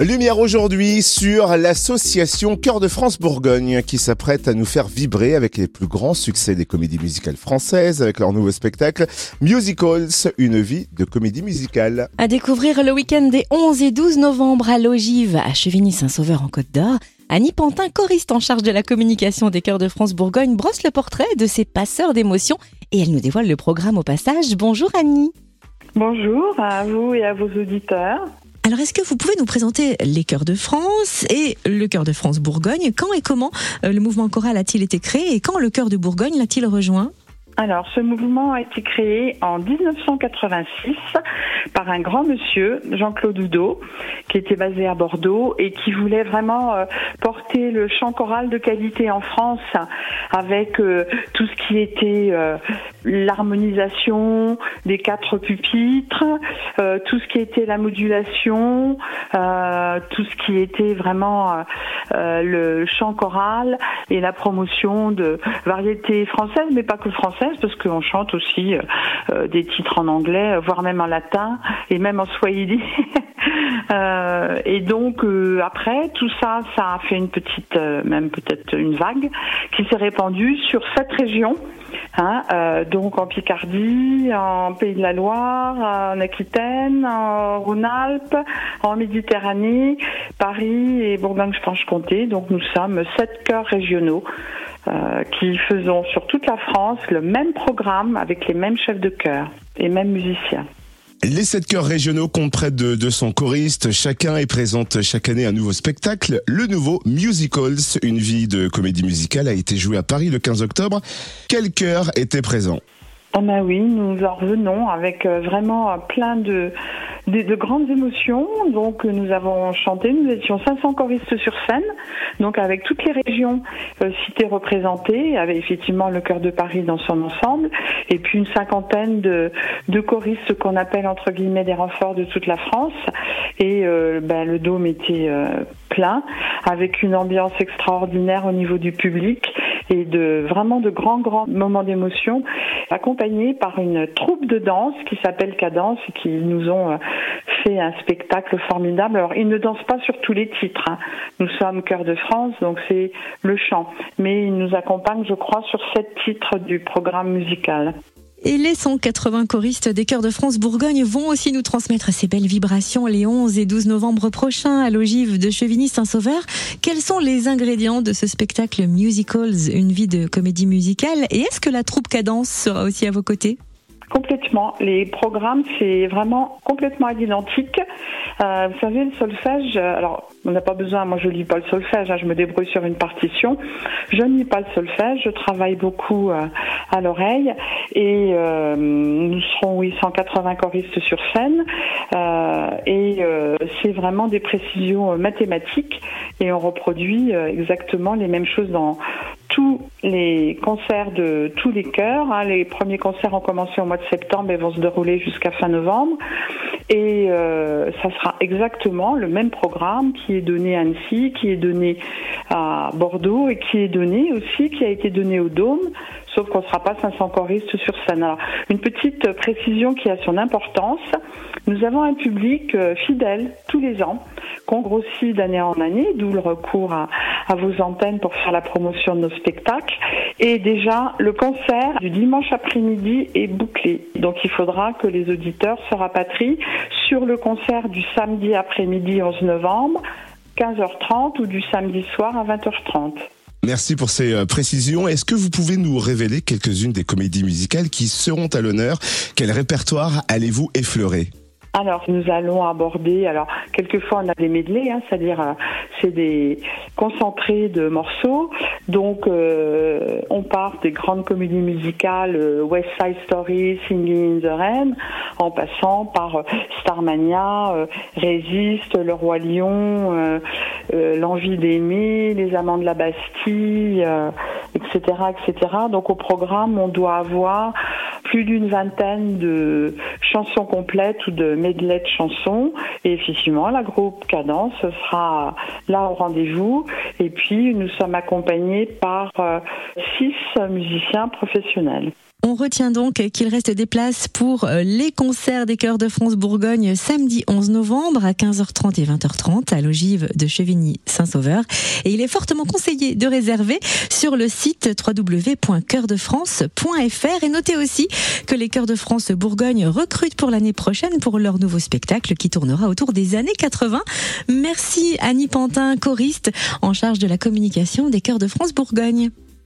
Lumière aujourd'hui sur l'association Cœur de France Bourgogne qui s'apprête à nous faire vibrer avec les plus grands succès des comédies musicales françaises avec leur nouveau spectacle Musicals, une vie de comédie musicale. À découvrir le week-end des 11 et 12 novembre à l'Ogive, à Chevigny-Saint-Sauveur en Côte d'Or. Annie Pantin, choriste en charge de la communication des Chœurs de France Bourgogne, brosse le portrait de ces passeurs d'émotions et elle nous dévoile le programme au passage. Bonjour Annie. Bonjour à vous et à vos auditeurs. Alors, est-ce que vous pouvez nous présenter les Chœurs de France et le Chœur de France Bourgogne Quand et comment euh, le mouvement choral a-t-il été créé et quand le Chœur de Bourgogne l'a-t-il rejoint? Alors, ce mouvement a été créé en 1986 par un grand monsieur, Jean-Claude Oudot, qui était basé à Bordeaux et qui voulait vraiment euh, porter le chant choral de qualité en France avec euh, tout ce qui était euh, l'harmonisation des quatre pupitres, tout ce qui était la modulation, tout ce qui était vraiment le chant choral et la promotion de variétés françaises, mais pas que françaises parce qu'on chante aussi euh, euh, des titres en anglais, voire même en latin et même en swahili. Euh, et donc après tout ça, ça a fait une petite, même peut-être une vague qui s'est répandue sur cette région. Hein, donc en Picardie, en Pays de la Loire, en Aquitaine, en Rhône-Alpes, en Méditerranée, Paris et Bourgogne-Franche-Comté. Donc nous sommes sept chœurs régionaux euh, qui faisons sur toute la France le même programme avec les mêmes chefs de chœur et mêmes musiciens. Les sept chœurs régionaux comptent près de 200 choristes. Chacun est présente chaque année un nouveau spectacle. Le nouveau Musicals, une vie de comédie musicale, a été joué à Paris le 15 octobre. Quel chœur était présent? Ah ben oui, nous en revenons avec euh, vraiment plein de, de, grandes émotions. Donc nous avons chanté, nous étions 500 choristes sur scène, donc avec toutes les régions euh, citées représentées, avec effectivement le cœur de Paris dans son ensemble, et puis une cinquantaine de, de choristes qu'on appelle entre guillemets des renforts de toute la France. Et euh, ben, le dôme était euh, plein, avec une ambiance extraordinaire au niveau du public et de vraiment de grands grands moments d'émotion, accompagnés par une troupe de danse qui s'appelle Cadence et qui nous ont euh, fait un spectacle formidable. Alors ils ne dansent pas sur tous les titres. Hein. Nous sommes Cœur de France, donc c'est le chant, mais ils nous accompagnent, je crois, sur sept titres du programme musical. Et les 180 choristes des Chœurs de France Bourgogne vont aussi nous transmettre ces belles vibrations les 11 et 12 novembre prochains à l'ogive de Chevigny-Saint-Sauveur. Quels sont les ingrédients de ce spectacle Musicals, une vie de comédie musicale? Et est-ce que la troupe Cadence sera aussi à vos côtés? Complètement. Les programmes, c'est vraiment complètement identique. Euh, vous savez, le solfège, euh, alors on n'a pas besoin, moi je lis pas le solfège, hein, je me débrouille sur une partition. Je ne lis pas le solfège, je travaille beaucoup euh, à l'oreille et euh, nous serons, oui, 180 choristes sur scène et c'est vraiment des précisions mathématiques et on reproduit exactement les mêmes choses dans les concerts de tous les chœurs. Hein. Les premiers concerts ont commencé au mois de septembre et vont se dérouler jusqu'à fin novembre. Et euh, ça sera exactement le même programme qui est donné à Annecy, qui est donné à Bordeaux et qui est donné aussi, qui a été donné au Dôme, sauf qu'on ne sera pas 500 choristes sur scène. Alors, une petite précision qui a son importance. Nous avons un public euh, fidèle tous les ans, qu'on grossit d'année en année, d'où le recours à, à vos antennes pour faire la promotion de nos spectacles. Et déjà, le concert du dimanche après-midi est bouclé. Donc il faudra que les auditeurs se rapatrient sur le concert du samedi après-midi 11 novembre, 15h30 ou du samedi soir à 20h30. Merci pour ces euh, précisions. Est-ce que vous pouvez nous révéler quelques-unes des comédies musicales qui seront à l'honneur? Quel répertoire allez-vous effleurer? Alors, nous allons aborder, alors, quelquefois on a des medley, hein, c'est-à-dire euh, c'est des concentrés de morceaux. Donc, euh, on part des grandes comédies musicales, West Side Story, Singing in the Rain, en passant par Starmania, Résiste, Le Roi Lion, L'Envie d'aimer, Les Amants de la Bastille, etc., etc. Donc, au programme, on doit avoir plus d'une vingtaine de chansons complètes ou de medley de chansons. Et effectivement, la groupe Cadence sera là au rendez-vous. Et puis, nous sommes accompagnés par euh, six musiciens professionnels. On retient donc qu'il reste des places pour euh, les concerts des chœurs de France Bourgogne samedi 11 novembre à 15h30 et 20h30 à l'ogive de Chevigny-Saint-Sauveur. Et il est fortement conseillé de réserver sur le site www.chœurdefrance.fr et notez aussi que les chœurs de France Bourgogne recrutent pour l'année prochaine pour leur nouveau spectacle qui tournera autour des années 80. Merci Annie Pantin, choriste en charge de la communication des chœurs de France Bourgogne.